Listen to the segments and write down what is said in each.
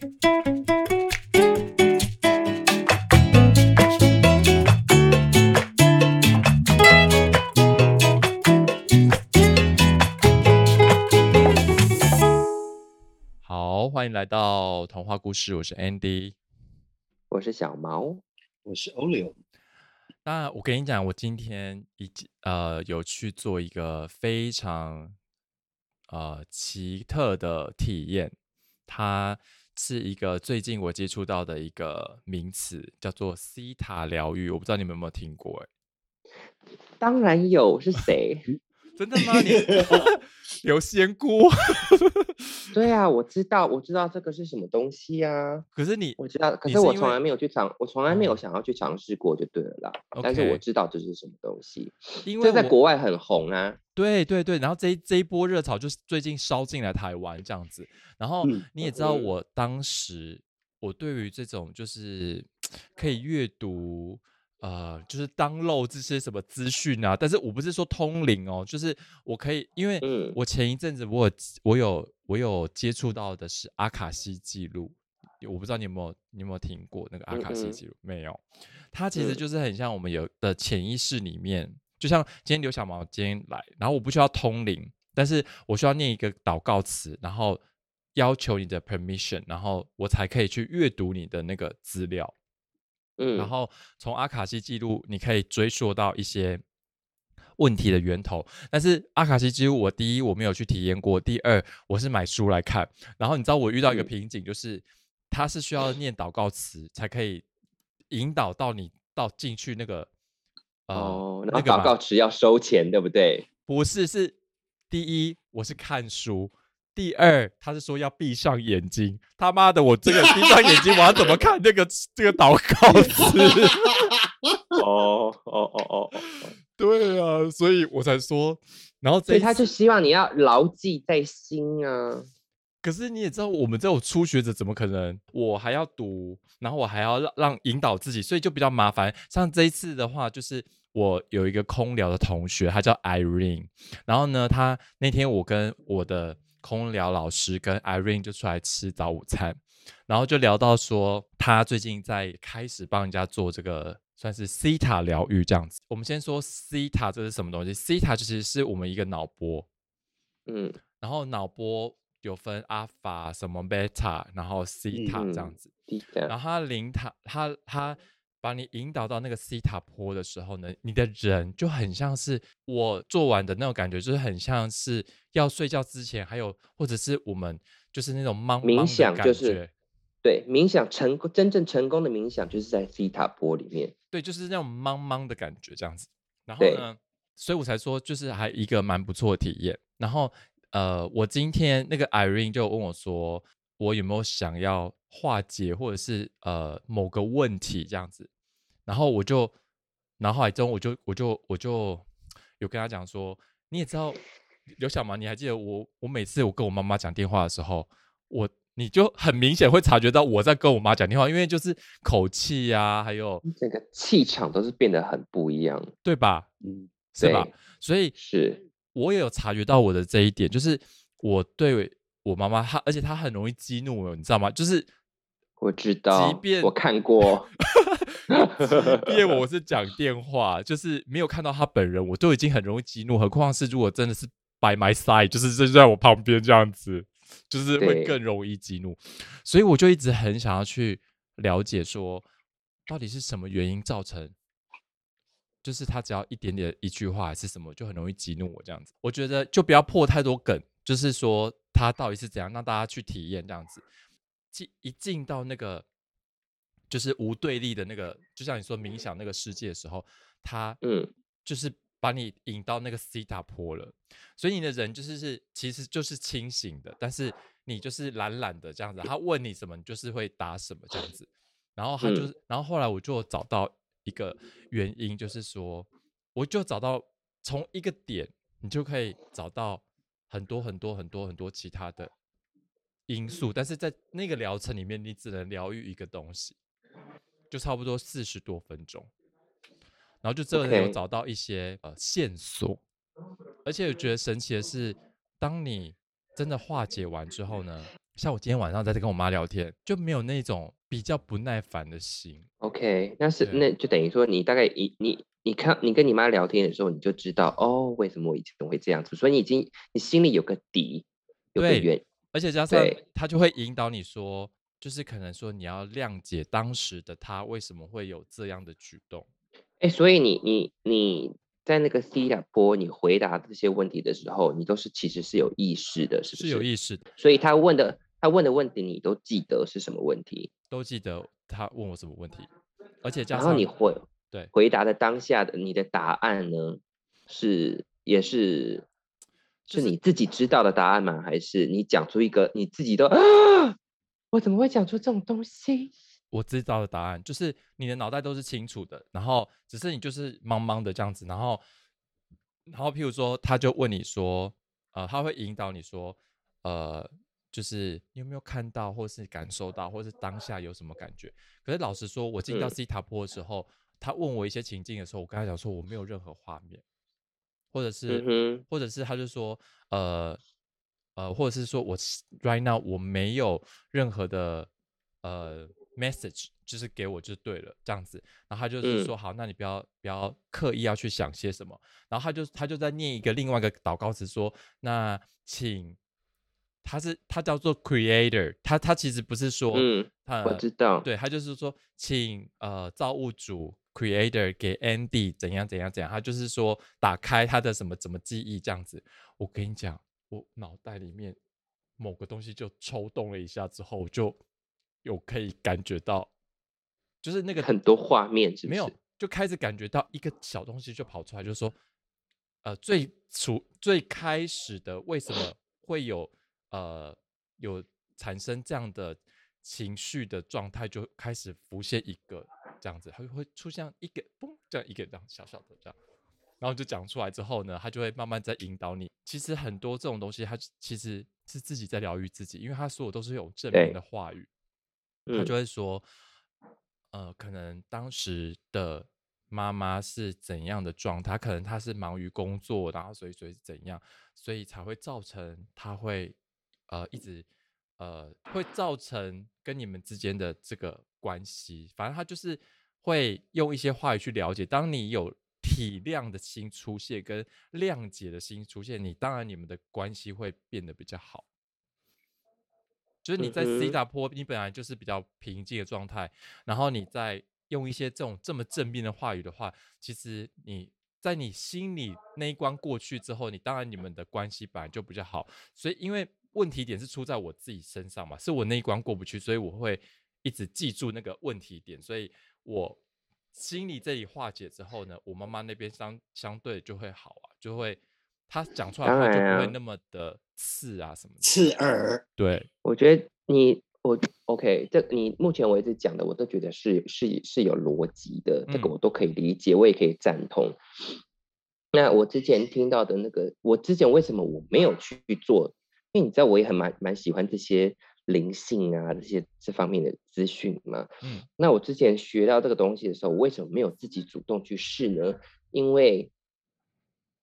好，欢迎来到童话故事，我是 Andy。我是小毛，我是 Olio。那我跟你讲，我今天已经呃有去做一个非常呃奇特的体验，它是一个最近我接触到的一个名词，叫做西塔疗愈。我不知道你们有没有听过？哎，当然有，是谁？真的吗？你 有仙姑？对啊，我知道，我知道这个是什么东西啊。可是你，我知道，可是我从来没有去尝，我从来没有想要去尝试过，就对了啦。但是我知道这是什么东西，因为在国外很红啊。对对对，然后这这一波热潮就是最近烧进来台湾这样子。然后你也知道，我当时我对于这种就是可以阅读。呃，就是当漏这些什么资讯啊，但是我不是说通灵哦，就是我可以，因为我前一阵子我有我有我有接触到的是阿卡西记录，我不知道你有没有你有没有听过那个阿卡西记录？没有，它其实就是很像我们有的潜意识里面，就像今天刘小毛今天来，然后我不需要通灵，但是我需要念一个祷告词，然后要求你的 permission，然后我才可以去阅读你的那个资料。然后从阿卡西记录，你可以追溯到一些问题的源头。但是阿卡西记录，我第一我没有去体验过，第二我是买书来看。然后你知道我遇到一个瓶颈，就是它是需要念祷告词才可以引导到你到进去那个哦，那个祷告词要收钱，对不对？不是，是第一我是看书。第二，他是说要闭上眼睛。他妈的，我这个闭上眼睛，我要怎么看那个 这个祷告词？哦哦哦哦，对啊，所以我才说，然后所以他就希望你要牢记在心啊。可是你也知道，我们这种初学者怎么可能？我还要读，然后我还要让让引导自己，所以就比较麻烦。像这一次的话，就是我有一个空聊的同学，他叫 Irene，然后呢，他那天我跟我的。空聊老师跟 Irene 就出来吃早午餐，然后就聊到说他最近在开始帮人家做这个算是 C 塔疗愈这样子。我们先说 C 塔这是什么东西？C 塔其实是我们一个脑波，嗯，然后脑波有分阿法、什么贝塔，然后 C 塔这样子，然后他零塔，它它。把你引导到那个西塔坡的时候呢，你的人就很像是我做完的那种感觉，就是很像是要睡觉之前，还有或者是我们就是那种冥冥想，就是对冥想成功真正成功的冥想，就是在西塔坡里面，对，就是那种茫茫的感觉这样子。然后呢，所以我才说就是还一个蛮不错的体验。然后呃，我今天那个 Irene 就问我说，我有没有想要。化解或者是呃某个问题这样子，然后我就脑海中我就我就我就有跟他讲说，你也知道刘小毛，你还记得我我每次我跟我妈妈讲电话的时候，我你就很明显会察觉到我在跟我妈讲电话，因为就是口气呀，还有整个气场都是变得很不一样，对吧？嗯，是吧？所以是我也有察觉到我的这一点，就是我对我妈妈，她而且她很容易激怒我，你知道吗？就是。我知道，即便我看过，因为我是讲电话，就是没有看到她本人，我都已经很容易激怒，何况是如果真的是 by my side，就是就在我旁边这样子，就是会更容易激怒。所以我就一直很想要去了解，说到底是什么原因造成，就是他只要一点点一句话还是什么，就很容易激怒我这样子。我觉得就不要破太多梗，就是说他到底是怎样，让大家去体验这样子。进一进到那个就是无对立的那个，就像你说冥想那个世界的时候，他嗯，就是把你引到那个西塔坡了，所以你的人就是是其实就是清醒的，但是你就是懒懒的这样子。他问你什么，你就是会答什么这样子。然后他就是，然后后来我就找到一个原因，就是说，我就找到从一个点，你就可以找到很多很多很多很多其他的。因素，但是在那个疗程里面，你只能疗愈一个东西，就差不多四十多分钟，然后就这有找到一些呃线索，而且我觉得神奇的是，当你真的化解完之后呢，像我今天晚上在这跟我妈聊天，就没有那种比较不耐烦的心。OK，那是那就等于说你大概一你你看你跟你妈聊天的时候，你就知道哦，为什么我以前会这样子，所以你已经你心里有个底，有个原，而且加上他就会引导你说，就是可能说你要谅解当时的他为什么会有这样的举动。哎，所以你你你在那个 C 塔波，你回答这些问题的时候，你都是其实是有意识的，是不是？是有意识的。所以他问的他问的问题，你都记得是什么问题？都记得他问我什么问题，而且加上你回对回答的当下的你的答案呢，是也是是你自己知道的答案吗？还是你讲出一个你自己都啊，我怎么会讲出这种东西？我知道的答案就是你的脑袋都是清楚的，然后只是你就是茫茫的这样子，然后，然后譬如说他就问你说，呃，他会引导你说，呃，就是你有没有看到，或是感受到，或是当下有什么感觉？可是老实说，我进到西塔坡的时候，他问我一些情境的时候，我跟他讲说我没有任何画面，或者是，或者是他就说，呃，呃，或者是说我 right now 我没有任何的，呃。message 就是给我就对了，这样子，然后他就是说好，那你不要不要刻意要去想些什么，然后他就他就在念一个另外一个祷告词说，那请他是他叫做 creator，他他其实不是说，嗯，我知道，对他就是说，请呃造物主 creator 给 Andy 怎样怎样怎样，他就是说打开他的什么怎么记忆这样子，我跟你讲，我脑袋里面某个东西就抽动了一下之后就。有可以感觉到，就是那个很多画面，没有就开始感觉到一个小东西就跑出来，就是说，呃，最初最开始的为什么会有呃有产生这样的情绪的状态，就开始浮现一个这样子，它会出现一个嘣这样一个这样小小的这样，然后就讲出来之后呢，他就会慢慢在引导你。其实很多这种东西，他其实是自己在疗愈自己，因为他所有都是有正面的话语。他就会说，呃，可能当时的妈妈是怎样的状态？可能她是忙于工作，然后所以所以怎样，所以才会造成他会呃一直呃会造成跟你们之间的这个关系。反正他就是会用一些话语去了解。当你有体谅的心出现，跟谅解的心出现，你当然你们的关系会变得比较好。就是你在 C 大坡，你本来就是比较平静的状态，然后你再用一些这种这么正面的话语的话，其实你在你心里那一关过去之后，你当然你们的关系本来就比较好。所以因为问题点是出在我自己身上嘛，是我那一关过不去，所以我会一直记住那个问题点，所以我心里这里化解之后呢，我妈妈那边相相对就会好啊，就会。她讲出来话就不会那么的刺啊，什么刺耳。对，我觉得你我 OK，这你目前为止讲的，我都觉得是是是有逻辑的，这个我都可以理解，我也可以赞同。那我之前听到的那个，我之前为什么我没有去做？因为你知道，我也很蛮蛮喜欢这些灵性啊，这些这方面的资讯嘛。嗯。那我之前学到这个东西的时候，我为什么没有自己主动去试呢？因为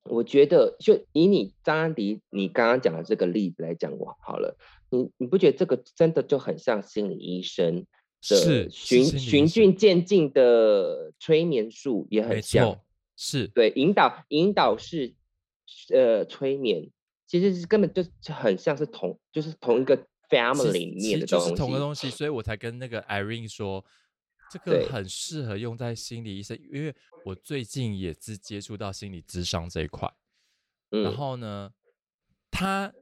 我觉得，就以你张安迪你刚刚讲的这个例子来讲，我好了，你你不觉得这个真的就很像心理医生的循循序渐进的催眠术，也很像，是对引导引导式呃催眠，其实是根本就很像是同就是同一个 family 里面的东西，同个东西，所以我才跟那个 Irene 说。这个很适合用在心理医生，因为我最近也是接触到心理智商这一块。然后呢，它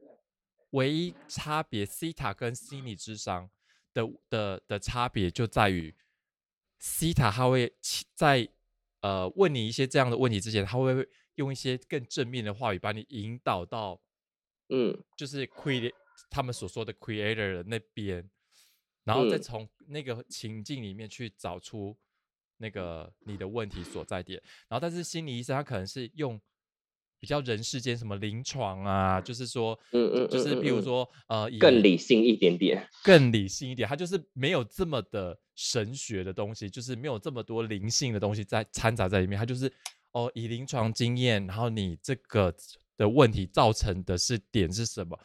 唯一差别，C 塔跟心理智商的的的差别就在于，C 塔他会在呃问你一些这样的问题之前，他会用一些更正面的话语把你引导到，嗯，就是 create 他们所说的 creator 的那边。然后再从那个情境里面去找出那个你的问题所在点，然后但是心理医生他可能是用比较人世间什么临床啊，就是说，嗯嗯，就是比如说呃，更理性一点点，更理性一点，他就是没有这么的神学的东西，就是没有这么多灵性的东西在掺杂在里面，他就是哦以临床经验，然后你这个的问题造成的是点是什么？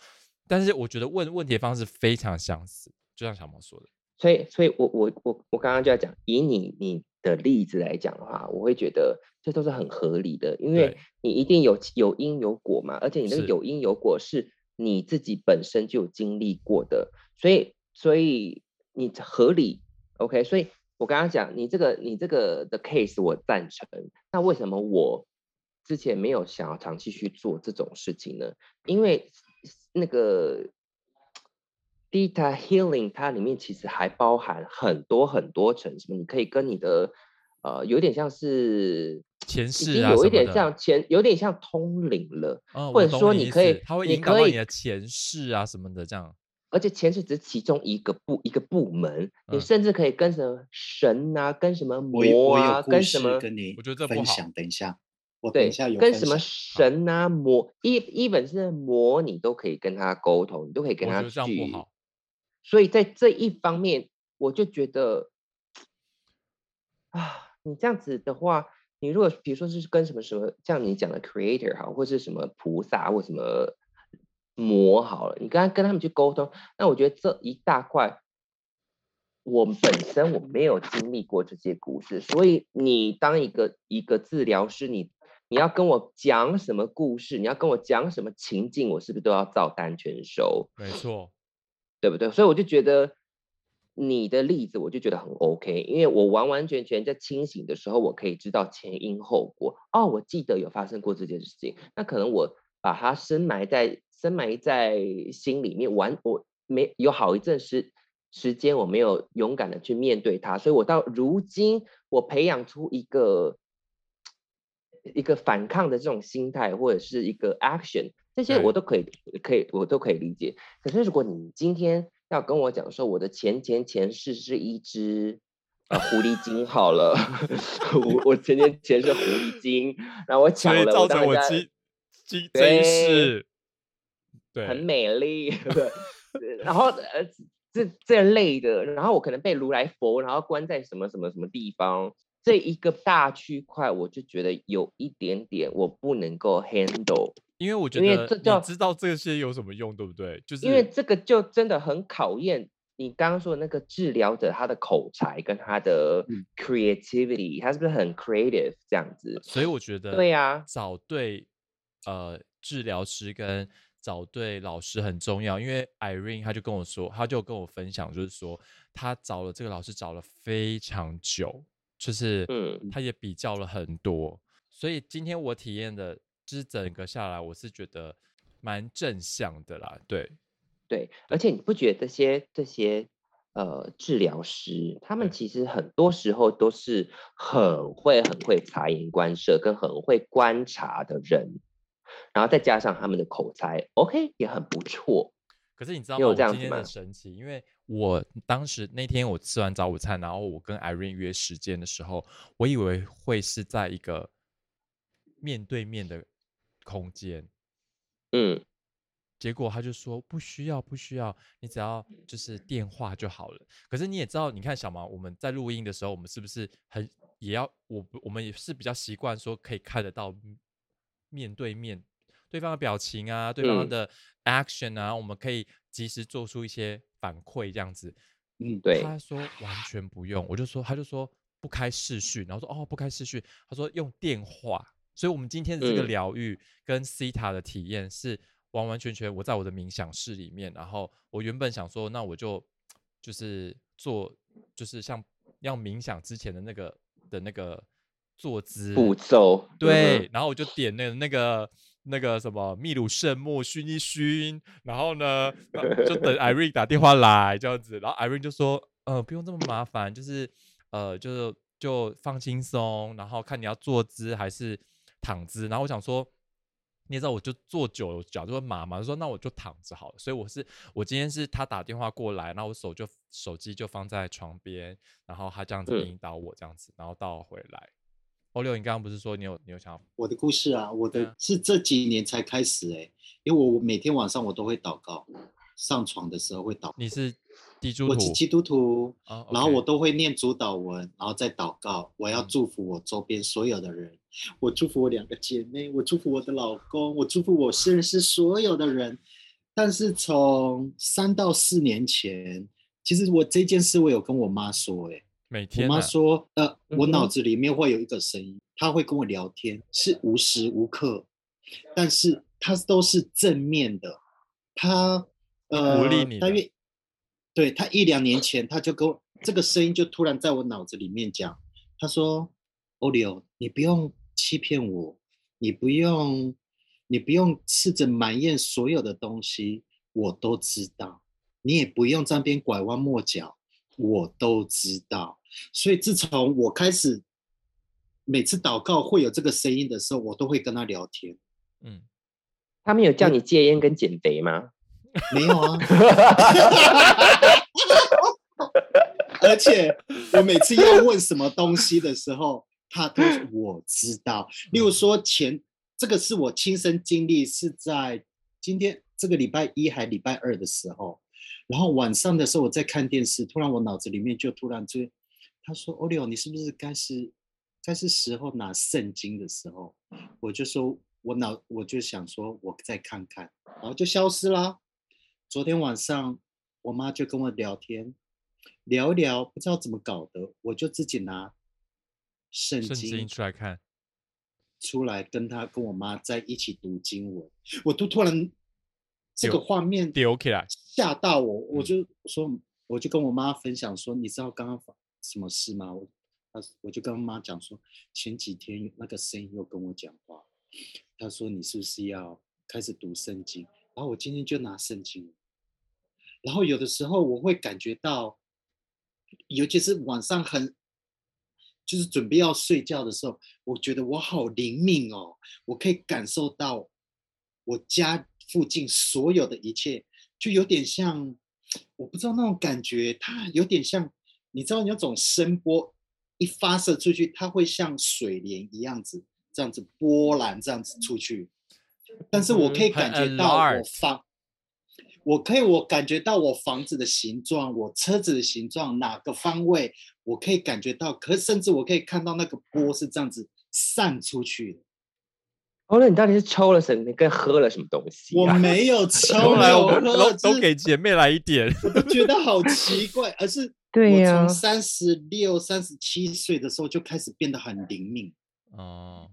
但是我觉得问问题的方式非常相似，就像小毛说的。所以，所以我我我我刚刚就要讲，以你你的例子来讲的话，我会觉得这都是很合理的，因为你一定有有因有果嘛，而且你那个有因有果是你自己本身就有经历过的，所以所以你合理，OK？所以我刚刚讲你这个你这个的 case 我赞成，那为什么我之前没有想要长期去做这种事情呢？因为那个。Data healing 它里面其实还包含很多很多层，什么你可以跟你的呃有点像是前世啊，有一点像前，有点像通灵了，或者说你可以，它会引导你的前世啊什么的这样。而且前世只是其中一个部一个部门，你甚至可以跟什么神啊，跟什么魔啊，跟什么，跟你我觉得分享。等一下，我对，下有跟什么神啊魔，一一本是魔，你都可以跟他沟通，你都可以跟他去。所以在这一方面，我就觉得，啊，你这样子的话，你如果比如说是跟什么什么，像你讲的 creator 好，或是什么菩萨或什么魔好了，你跟他跟他们去沟通，那我觉得这一大块，我本身我没有经历过这些故事，所以你当一个一个治疗师，你你要跟我讲什么故事，你要跟我讲什么情境，我是不是都要照单全收？没错。对不对？所以我就觉得你的例子，我就觉得很 OK，因为我完完全全在清醒的时候，我可以知道前因后果。哦，我记得有发生过这件事情，那可能我把它深埋在深埋在心里面，完我没有好一阵时时间，我没有勇敢的去面对它，所以我到如今，我培养出一个一个反抗的这种心态，或者是一个 action。这些我都可以，可以，我都可以理解。可是如果你今天要跟我讲说，我的前前前世是一只呃狐狸精，好了，我我前前前世狐狸精，然后我 抢了，造成我今今这世，对，很美丽，然后呃这这类的，然后我可能被如来佛，然后关在什么什么什么地方，这一个大区块，我就觉得有一点点我不能够 handle。因为我觉得你知道这些有什么用，对不对？就是因为这个就真的很考验你刚刚说的那个治疗者他的口才跟他的 creativity，他是不是很 creative 这样子？所以我觉得对呀，找对呃治疗师跟找对老师很重要。因为 Irene 他就跟我说，他就跟我分享，就是说他找了这个老师找了非常久，就是嗯，他也比较了很多。所以今天我体验的。就是整个下来，我是觉得蛮正向的啦。对，对，而且你不觉得这些这些呃治疗师，他们其实很多时候都是很会很会察言观色，跟很会观察的人，然后再加上他们的口才，OK 也很不错。可是你知道吗？我今天很神奇，因为我当时那天我吃完早午餐，然后我跟 Irene 约时间的时候，我以为会是在一个面对面的。空间，嗯，结果他就说不需要，不需要，你只要就是电话就好了。可是你也知道，你看小毛，我们在录音的时候，我们是不是很也要我我们也是比较习惯说可以看得到面对面对方的表情啊，对方的 action 啊，我们可以及时做出一些反馈这样子。嗯，对。他说完全不用，我就说他就说不开视讯，然后说哦不开视讯，他说用电话。所以，我们今天的这个疗愈跟 C 塔的体验是完完全全我在我的冥想室里面。然后，我原本想说，那我就就是做，就是像要冥想之前的那个的那个坐姿步骤。对，然后我就点那那个那个什么秘鲁圣木熏一熏，然后呢，就等 Irene 打电话来这样子。然后 Irene 就说：“呃，不用这么麻烦，就是呃，就是就放轻松，然后看你要坐姿还是。”躺姿，然后我想说，你也知道，我就坐久了脚就会麻嘛，就说那我就躺着好了。所以我是我今天是他打电话过来，然后我手就手机就放在床边，然后他这样子引导我这样子，然后到回来。欧六，你刚刚不是说你有你有想我的故事啊？我的是这几年才开始哎，因为我每天晚上我都会祷告，上床的时候会祷。你是？我是基督徒，然后我都会念主祷文，然后再祷告。我要祝福我周边所有的人，我祝福我两个姐妹，我祝福我的老公，我祝福我认识所有的人。但是从三到四年前，其实我这件事我有跟我妈说，哎，每天我妈说，呃，我脑子里面会有一个声音，她会跟我聊天，是无时无刻，但是她都是正面的，她呃鼓励你大约对她一两年前，她就跟我这个声音就突然在我脑子里面讲，她说：“欧里欧，你不用欺骗我，你不用，你不用试着埋怨所有的东西，我都知道，你也不用在那边拐弯抹角，我都知道。所以自从我开始每次祷告会有这个声音的时候，我都会跟他聊天。嗯，他们有叫你戒烟跟减肥吗？没有啊，而且我每次要问什么东西的时候，他都说我知道。例如说前这个是我亲身经历，是在今天这个礼拜一还礼拜二的时候，然后晚上的时候我在看电视，突然我脑子里面就突然就他说：“欧利欧，你是不是该是该是时候拿圣经的时候？”我就说，我脑我就想说，我再看看，然后就消失啦。昨天晚上我妈就跟我聊天，聊一聊，不知道怎么搞的，我就自己拿圣圣经经出来看，出来跟她跟我妈在一起读经文，我都突然这个画面丢起来，吓到我，我嗯就说，我就跟我妈分享说，你知道刚刚发什么事吗？我，他我就跟我妈讲说，前几天那个声音又跟我讲话，她说你是不是要开始读圣经？然后我今天就拿圣经，然后有的时候我会感觉到，尤其是晚上很，就是准备要睡觉的时候，我觉得我好灵敏哦，我可以感受到我家附近所有的一切，就有点像，我不知道那种感觉，它有点像，你知道那种声波一发射出去，它会像水帘一样子，这样子波澜这样子出去，但是我可以感觉到我房。我可以，我感觉到我房子的形状，我车子的形状，哪个方位，我可以感觉到，可是甚至我可以看到那个波是这样子散出去的。哦，那你到底是抽了什么，跟喝了什么东西、啊？我没有抽，都来，我们都都给姐妹来一点。我都觉得好奇怪，而是对呀我从三十六、三十七岁的时候就开始变得很灵敏。哦，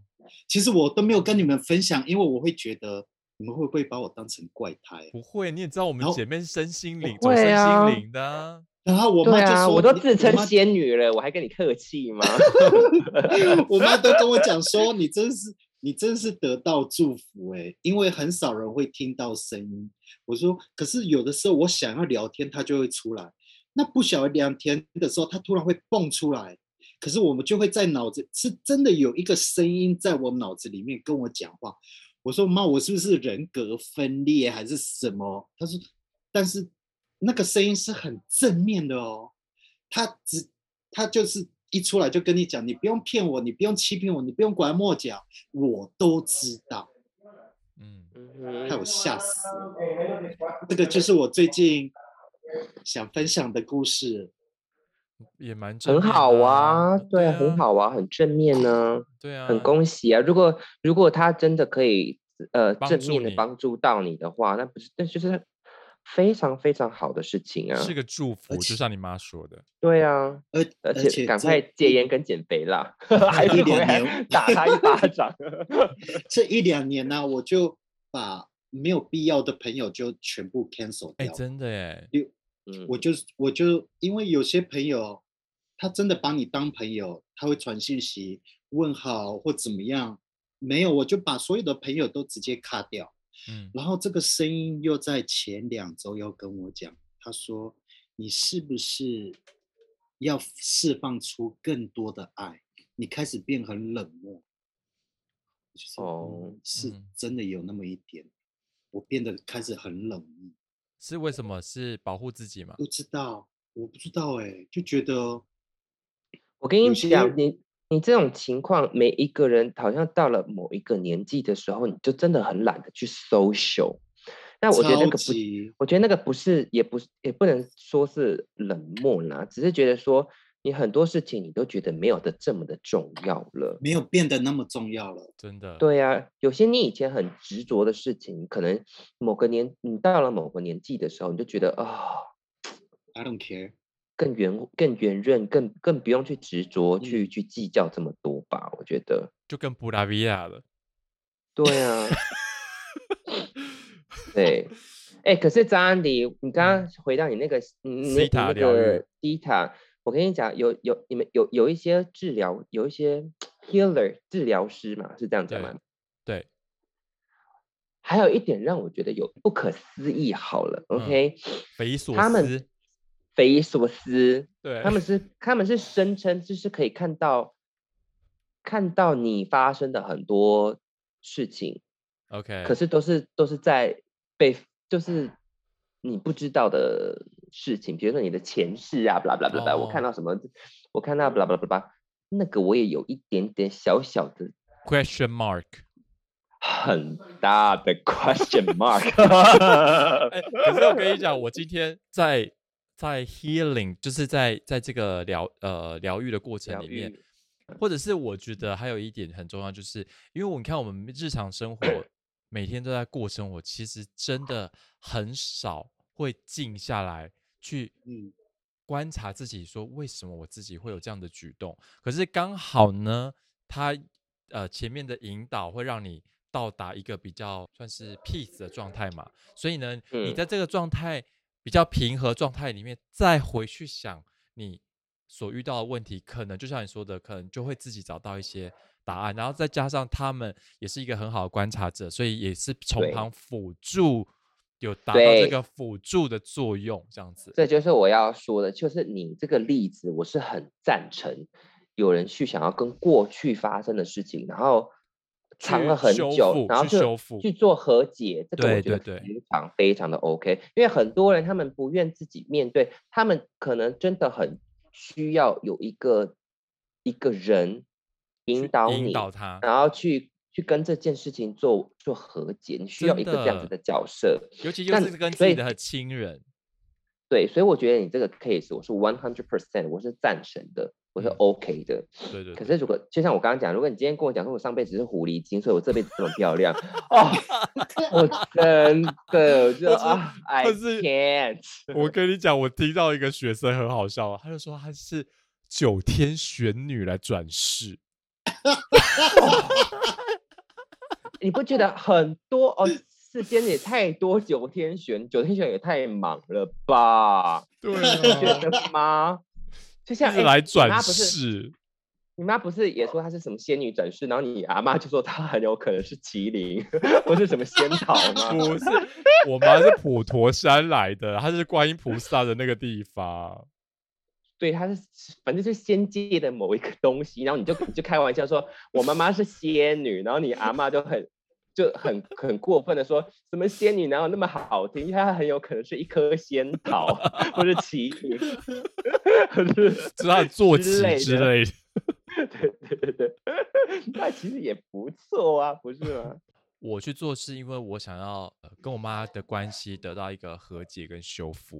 其实我都没有跟你们分享，因为我会觉得你们会不会把我当成怪胎？不会，你也知道我们姐妹是身心灵，不走身心灵的啊。然后我妈就说：“我都自称仙女了，我还跟你客气吗？我妈都跟我讲说，你真是你真是得到祝福哎、因为很少人会听到声音。我说，可是有的时候我想要聊天，它就会出来。那不晓得聊天的时候，它突然会蹦出来，可是我们就会在脑子是真的有一个声音在我脑子里面跟我讲话。我说妈，我是不是人格分裂还是什么？他说，但是那个声音是很正面的哦。他只他就是一出来就跟你讲，你不用骗我，你不用欺骗我，你不用拐弯抹角，我都知道，嗯，害我吓死了。这个就是我最近想分享的故事。也蛮正面很好啊，对很，好啊，很正面呢、对啊，很恭喜啊！如果如果他真的可以呃正面的你帮助到你的话，那不是那就是非常非常好的事情啊！是个祝福，就像你妈说的。对啊，而而而且赶快戒烟跟减肥啦，还有一 年打他一巴掌。这一两年呢、我就把没有必要的朋友就全部 cancel 哎，掉。真的耶，嗯，我就我就因为有些朋友，他真的把你当朋友，他会传信息问好或怎么样，没有我就把所有的朋友都直接卡掉。嗯，然后这个声音又在前两周要跟我讲，他说你是不是要释放出更多的爱？你开始变很冷漠。哦嗯是嗯真的有那么一点，我变得开始很冷漠。是为什么？是保护自己吗？不知道，我不知道哎、就觉得我跟你讲，你你这种情况，每一个人好像到了某一个年纪的时候，你就真的很懒得去 social。那我觉得那个不，我觉得那个不是，也不是，也不能说是冷漠啦，只是觉得说，你很多事情你都觉得没有的这么的重要了，没有变得那么重要了。真的，对啊、有些你以前很执着的事情，可能某个年你到了某个年纪的时候，你就觉得啊、I don't care。更圆更圆润，更更不用去执着去、嗯去计较这么多吧。我觉得，就跟布拉维亚了。对啊，对，哎，可是张安迪，你刚刚回到你那个你你那个 Theta，我跟你讲，有有你们有有一些治疗，有一些 healer 治疗师嘛，是这样讲对吗？对，还有一点让我觉得有不可思议，好了、嗯 o k 匪夷所他们思。匪夷所思，对，他们是他们是声称就是可以看到看到你发生的很多事情，OK，可是都是都是在被就是你不知道的事情，比如说你的前世啊，巴拉巴拉巴拉，我看哦。到什么，我看到巴拉巴拉巴拉，那个我也有一点点小小的 question mark。很大的 question mark 哎，可是我跟你讲，我今天在在 healing，就是在在这个疗呃疗愈的过程里面，或者是我觉得还有一点很重要，就是因为我你看我们日常生活 每天都在过生活，其实真的很少会静下来去嗯。观察自己，说为什么我自己会有这样的举动。可是刚好呢，他呃前面的引导会让你到达一个比较算是 peace 的状态嘛，所以呢，你嗯在这个状态比较平和状态里面，再回去想你所遇到的问题，可能就像你说的，可能就会自己找到一些答案，然后再加上他们也是一个很好的观察者，所以也是从旁辅助，有达到这对。个辅助的作用，这样子。这就是我要说的，就是你这个例子，我是很赞成有人去想要跟过去发生的事情，然后藏了很久，然后去去做和解，这个我觉得非常非常的 OK。因为很多人他们不愿自己面对，他们可能真的很需要有一个一个人引导你，引导他，然后去去跟这件事情做做和解，你需要一个这样子的的角色。尤其又那是跟自己的亲人，对，所以我觉得你这个 case 我是 one hundred percent 我是赞成的，我是嗯 OK 的。对对对，可是如果就像我刚刚讲，如果你今天跟我讲说我上辈子是狐狸精，所以我这辈子这么漂亮，哦，我真的我就是啊，I can't。我跟你讲，我听到一个学生很好笑，他就说他是九天玄女来转世，你不觉得很多哦？世间也太多九天玄，九天玄也太忙了吧？对你不觉得吗？就像是来转世，你妈不是也说她是什么仙女转世，然后你阿妈就说她很有可能是麒麟，或是什么仙桃吗？不是，我妈是普陀山来的，她是观音菩萨的那个地方。对，她是反正是仙界的某一个东西，然后你就你就开玩笑说我妈妈是仙女，然后你阿妈就很就很 很过分的说什么仙女哪有那么好听？她很有可能是一颗仙桃 或是麒麟，或是 知道坐之骑之类的，对对对对，那其实也不错啊，不是吗？我去做是因为我想要、呃、跟我妈的关系得到一个和解跟修复，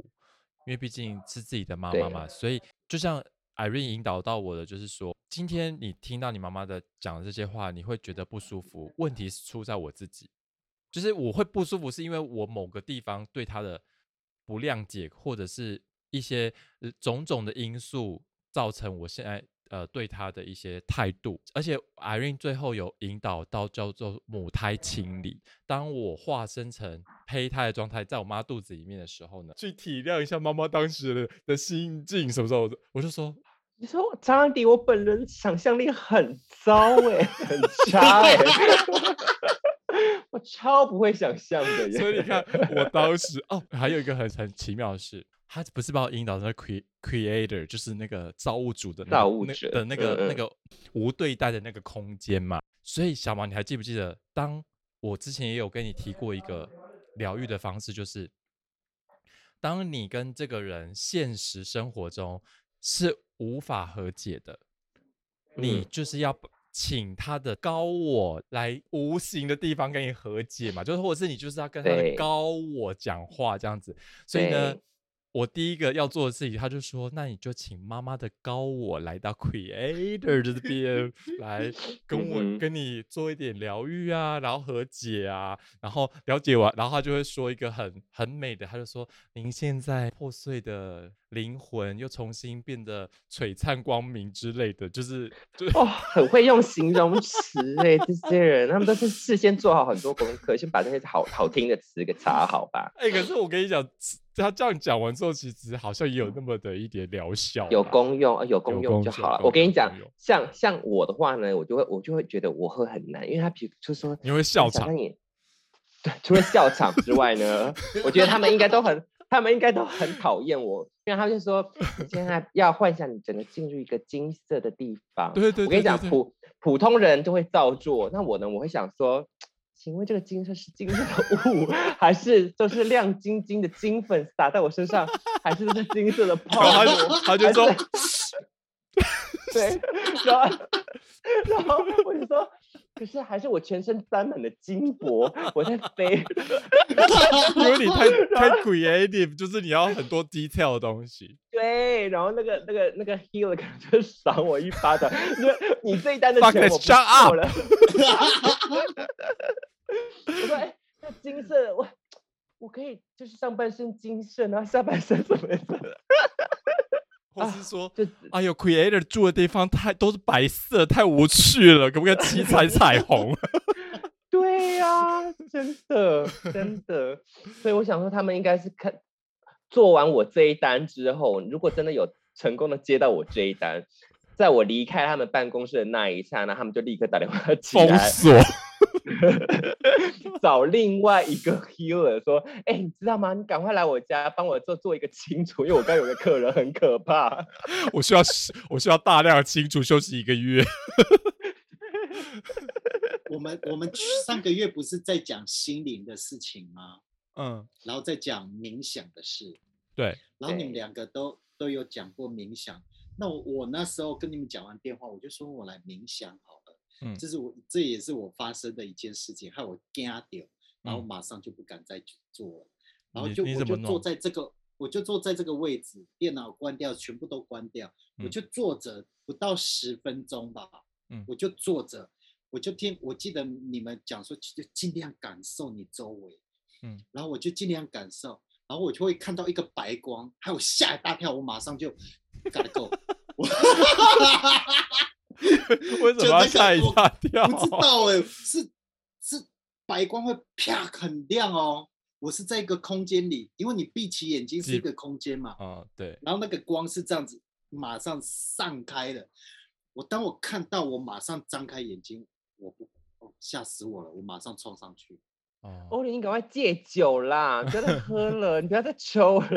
因为毕竟是自己的妈妈嘛，所以就像 Irene 引导到我的，就是说，今天你听到你妈妈的讲的这些话，你会觉得不舒服，问题是出在我自己，就是我会不舒服，是因为我某个地方对她的不谅解，或者是一些、种种的因素造成我现在呃对她的一些态度，而且 Irene 最后有引导到叫做母胎清理。当我化身成胚胎的状态，在我妈肚子里面的时候呢，去体谅一下妈妈当时的的心境，什么时候我就说，你说张安迪，我本人想象力很糟哎、很差哎、我超不会想象的耶。所以你看，我当时哦，还有一个很很奇妙的事，他不是把我引导成 cre creator，就是那个造物主的那造物者的那个、那个无对待的那个空间嘛。所以小毛，你还记不记得，当我之前也有跟你提过一个疗愈的方式，就是当你跟这个人现实生活中是无法和解的，你嗯。就是要请他的高我来无形的地方跟你和解嘛，就是或者是你就是要跟他的高我讲话这样子。所以呢，我第一个要做的事情，他就说：“那你就请妈妈的高我来到 Creator 这边 来跟我跟你做一点疗愈啊，然后和解啊，然后了解完，然后他就会说一个很很美的，他就说：您现在破碎的灵魂又重新变得璀璨光明之类的，就是就是哦，很会用形容词哎，这些人他们都是事先做好很多功课，先把那些好好听的词给查好吧。哎、可是我跟你讲，他这样讲完之后，其实好像也有那么的一点疗效，有。功用，呃有功用就好了。我跟你讲像像我的话呢，我就会我就会觉得我会很难，因为他比如就说你会笑场对，除了笑场之外呢，我觉得他们应该都很，他们应该都很讨厌我，因为他就说你现在 要幻想你整个进入一个金色的地方。对对我跟你讲，普普通人就会照做，那我呢，我会想说。请问这个金色是金色的雾，还是就是亮晶晶的金粉洒在我身上，还是是金色的泡然后沫？他他就说，对，然后 然后我就说，可是还是我全身沾满了金箔，我在飞。因为你太太 creative，就是你要很多 detail 的东西。对，然后那个那个那个 healer 可能就赏我一巴掌，因为你这一单的钱我不够了。我说，哎，那金色我我可以就是上半身金色，然后下半身什么色？或是说，就哎呦，creator 住的地方太都是白色，太无趣了，可不可以七彩 彩虹？对呀、真的真的，所以我想说，他们应该是看做完我这一单之后，如果真的有成功的接到我这一单，在我离开他们办公室的那一刹那，他们就立刻打电话起封来，锁，找另外一个 healer 说：“哎、你知道吗？你赶快来我家帮我做做一个清除，因为我刚有个客人很可怕。我需要我需要大量的清除，休息一个月。我们我们上个月不是在讲心灵的事情吗？嗯，然后再讲冥想的事，对，然后你们两个都都有讲过冥想。那我我那时候跟你们讲完电话，我就说我来冥想好了。嗯。这是我这也是我发生的一件事情，害我惊掉，然后嗯。马上就不敢再去做了。然后就我就坐在这个，我就坐在这个位置，电脑关掉，全部都关掉，我嗯。就坐着不到十分钟吧，嗯。我就坐着，我就听，我记得你们讲说，就尽量感受你周围，嗯，然后我就尽量感受，然后我就会看到一个白光，还有吓一大跳，我马上就 go，我 为什么要吓一大跳？不知道哎、是是白光会啪很亮哦。我是在一个空间里，因为你闭起眼睛是一记个空间嘛，啊，对，然后那个光是这样子马上散开的。我当我看到，我马上张开眼睛，我不哦吓死我了，我马上冲上去。哦，欧林，你赶快戒酒啦，不要再喝 了，你不要再抽了。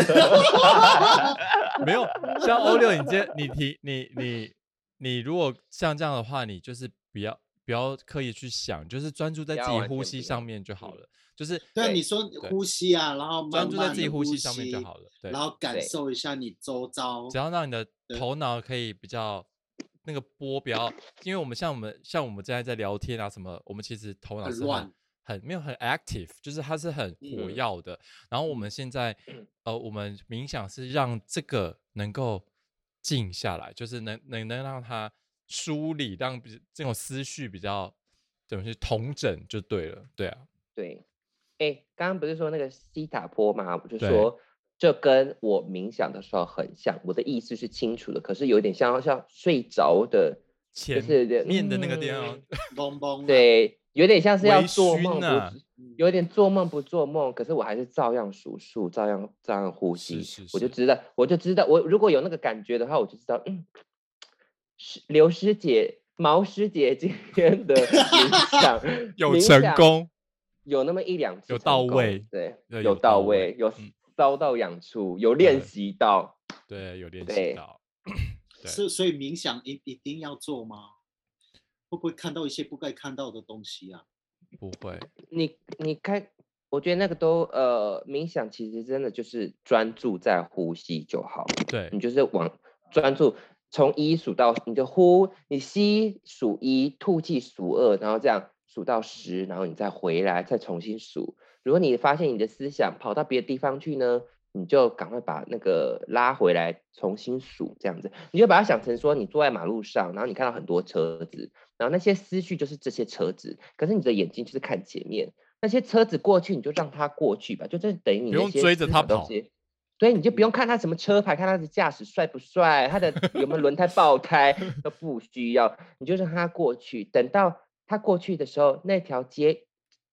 没有，像欧六，你今天你提你你你如果像这样的话，你就是不要不要刻意去想，就是专注在自己呼吸上面就好嗯了，就是对你说呼吸啊，然后专注在自己呼吸上面就好了，对然，后感受一下你周遭只。要让你的头脑可以比较那个波比较，因为我们像我们像我们现在在聊天啊什么，我们其实头脑是很很很没有很 active，就是它是很火嗯药的。然后我们现在呃，我们冥想是让这个能够静下来，就是能能能让他梳理，让比这种思绪比较怎么去统整就对了，对啊，对，哎，刚刚不是说那个西塔坡嘛？我就对说这跟我冥想的时候很像，我的意思是清楚的，可是有点像像睡着的，就前是面的那个地方嗯，嘣嘣。，对，有点像是要做梦，不啊有点做梦不做梦，可是我还是照样数数，照样照样呼吸，是我就知道，我就知道，我如果有那个感觉的话，我就知道，嗯，是刘师姐、毛师姐今天的冥想 有成功，有那么一两次有到位对，有有到位，有遭到痒处，有练习到，对，有练习到，是所以冥想一一定要做吗？会不会看到一些不该看到的东西啊？不会，你你开，我觉得那个都呃，冥想其实真的就是专注在呼吸就好，对你就是往专注从一数到你的呼，你吸数一，吐气数二，然后这样数到十，然后你再回来再重新数。如果你发现你的思想跑到别的地方去呢，你就赶快把那个拉回来，重新数这样子。你就把它想成说，你坐在马路上，然后你看到很多车子，然后那些思绪就是这些车子，可是你的眼睛就是看前面，那些车子过去，你就让它过去吧，就这等于你不用追着它跑。所以你就不用看它什么车牌，看它的驾驶帅不帅，它的 有没有轮胎爆胎都不需要，你就让它过去。等到它过去的时候，那条街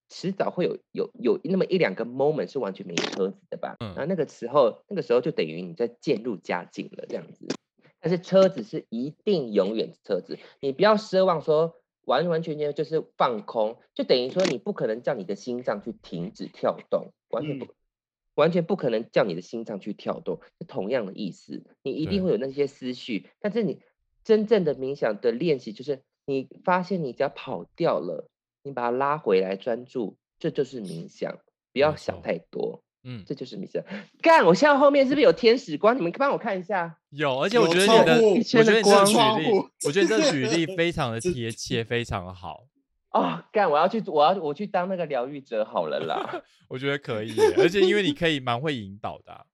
迟早会有有有那么一两个 moment 是完全没车子的吧？然后那个时候，那个时候就等于你在渐入佳境了这样子。但是车子是一定永远车子，你不要奢望说完完全全就是放空，就等于说你不可能叫你的心脏去停止跳动，完全不。完全不可能叫你的心脏去跳动，是同样的意思。你一定会有那些思绪，但是你真正的冥想的练习，就是你发现你只要跑掉了，你把它拉回来专注，这就是冥想。不要想太多，嗯，这就是冥想。干，我现在后面是不是有天使光？你们帮我看一下。有，而且我觉得你的，我觉得这举例，我觉得这举例非常的 贴切，非常的好。哦，干！我要去，我要我去当那个疗愈者好了啦。我觉得可以，而且因为你可以蛮会引导的。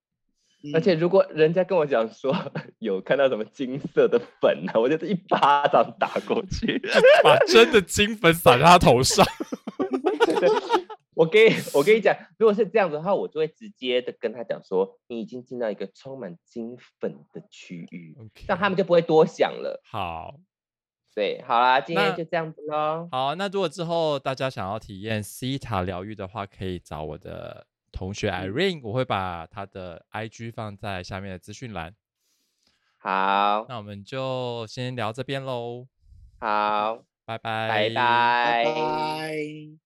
而且如果人家跟我讲说 有看到什么金色的粉呢，我就一巴掌打过去，把真的金粉撒在他头上。我跟我跟你讲，如果是这样子的话，我就会直接的跟他讲说，你已经进到一个充满金粉的区域，这样他们就不会多想了。好。对，好啦，今天就这样子喽。好，那如果之后大家想要体验西塔疗愈的话，可以找我的同学 Irene，我会把他的 IG 放在下面的资讯栏。好，那我们就先聊这边喽。好，拜拜，拜拜，拜拜。